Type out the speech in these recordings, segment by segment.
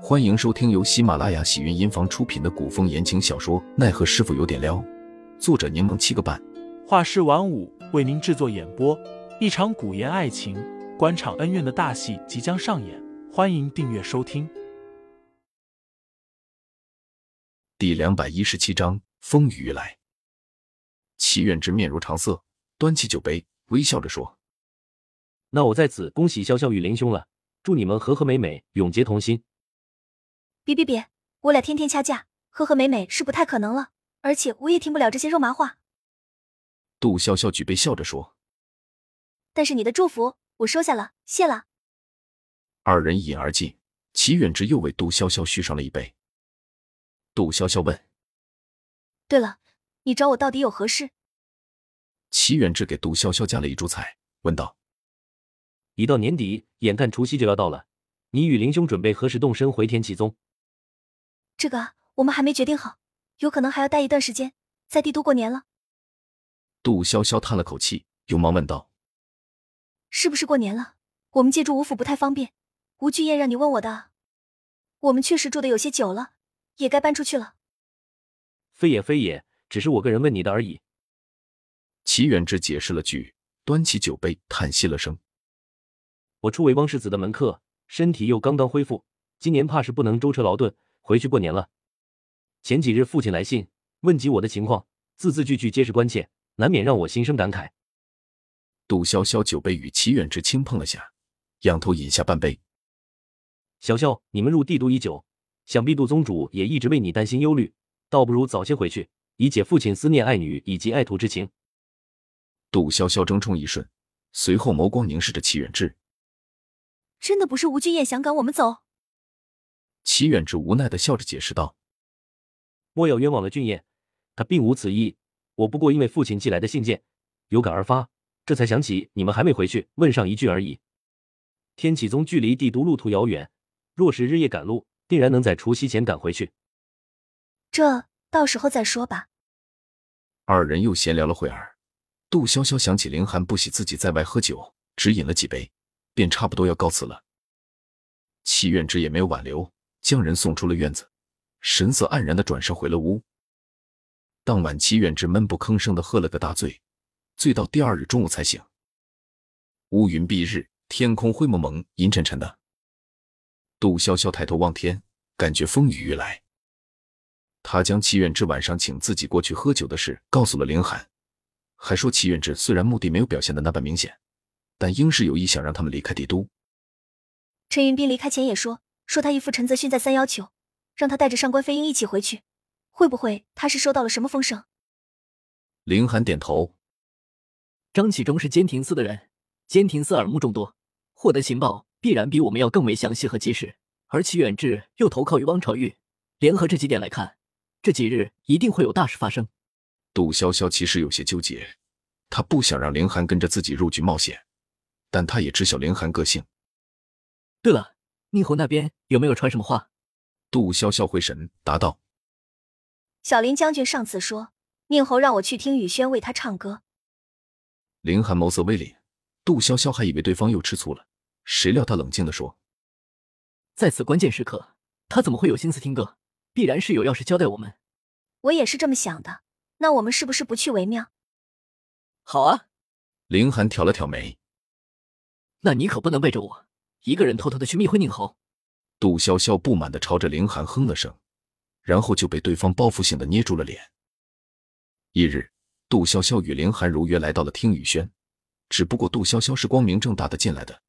欢迎收听由喜马拉雅喜云音房出品的古风言情小说《奈何师傅有点撩》，作者柠檬七个半，画师晚舞为您制作演播。一场古言爱情、官场恩怨的大戏即将上演，欢迎订阅收听。第两百一十七章：风雨欲来。齐远之面如常色，端起酒杯，微笑着说：“那我在此恭喜潇潇与林兄了，祝你们和和美美，永结同心。”别别别！我俩天天掐架，和和美美是不太可能了。而且我也听不了这些肉麻话。杜潇潇举杯笑着说：“但是你的祝福我收下了，谢了。”二人一饮而尽，齐远之又为杜潇潇续上了一杯。杜潇潇问：“对了，你找我到底有何事？”齐远之给杜潇潇夹了一株菜，问道：“一到年底，眼看除夕就要到了，你与林兄准备何时动身回天启宗？”这个我们还没决定好，有可能还要待一段时间，在帝都过年了。杜潇潇叹了口气，又忙问道：“是不是过年了？我们借住吴府不太方便。吴俊彦让你问我的。我们确实住的有些久了，也该搬出去了。”非也非也，只是我个人问你的而已。齐远之解释了句，端起酒杯，叹息了声：“我初为汪世子的门客，身体又刚刚恢复，今年怕是不能舟车劳顿。”回去过年了。前几日父亲来信问及我的情况，字字句句皆是关切，难免让我心生感慨。杜潇潇酒杯与齐远之轻碰了下，仰头饮下半杯。潇潇，你们入帝都已久，想必杜宗主也一直为你担心忧虑，倒不如早些回去，以解父亲思念爱女以及爱徒之情。杜潇潇怔忡一瞬，随后眸光凝视着齐远之。真的不是吴君燕想赶我们走？齐远之无奈的笑着解释道：“莫要冤枉了俊彦，他并无此意。我不过因为父亲寄来的信件有感而发，这才想起你们还没回去，问上一句而已。天启宗距离帝都路途遥远，若是日夜赶路，定然能在除夕前赶回去。这到时候再说吧。”二人又闲聊了会儿，杜潇潇想起凌寒不喜自己在外喝酒，只饮了几杯，便差不多要告辞了。齐远之也没有挽留。将人送出了院子，神色黯然的转身回了屋。当晚，齐远之闷不吭声的喝了个大醉，醉到第二日中午才醒。乌云蔽日，天空灰蒙蒙、阴沉沉的。杜潇潇抬头望天，感觉风雨欲来。他将齐远之晚上请自己过去喝酒的事告诉了凌寒，还说齐远之虽然目的没有表现的那般明显，但应是有意想让他们离开帝都。陈云斌离开前也说。说他义父陈泽勋再三要求，让他带着上官飞鹰一起回去，会不会他是收到了什么风声？林寒点头。张启忠是监庭司的人，监庭司耳目众多，获得情报必然比我们要更为详细和及时。而齐远志又投靠于汪朝玉，联合这几点来看，这几日一定会有大事发生。杜潇潇其实有些纠结，他不想让凌寒跟着自己入局冒险，但他也知晓凌寒个性。对了。宁侯那边有没有传什么话？杜潇潇回神答道：“小林将军上次说，宁侯让我去听雨轩为他唱歌。”林寒眸色微敛，杜潇潇还以为对方又吃醋了，谁料他冷静的说：“在此关键时刻，他怎么会有心思听歌？必然是有要事交代我们。”我也是这么想的。那我们是不是不去为妙？好啊。林寒挑了挑眉：“那你可不能背着我。”一个人偷偷的去密会宁侯，杜潇潇不满的朝着凌寒哼了声，然后就被对方报复性的捏住了脸。翌日，杜潇潇与凌寒如约来到了听雨轩，只不过杜潇潇是光明正大的进来的，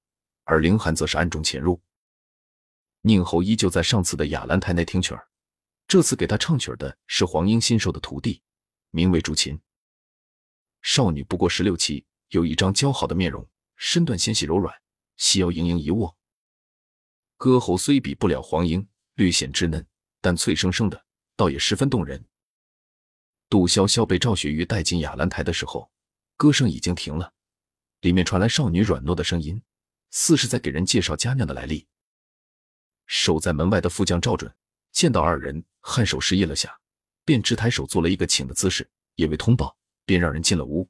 而凌寒则是暗中潜入。宁侯依旧在上次的雅兰台内听曲儿，这次给他唱曲儿的是黄英新收的徒弟，名为竹琴。少女不过十六七，有一张姣好的面容，身段纤细柔软。细腰盈盈一握，歌喉虽比不了黄莺，略显稚嫩，但脆生生的，倒也十分动人。杜潇潇被赵雪玉带进雅兰台的时候，歌声已经停了，里面传来少女软糯的声音，似是在给人介绍佳酿的来历。守在门外的副将赵准见到二人，颔首示意了下，便直抬手做了一个请的姿势，也未通报，便让人进了屋。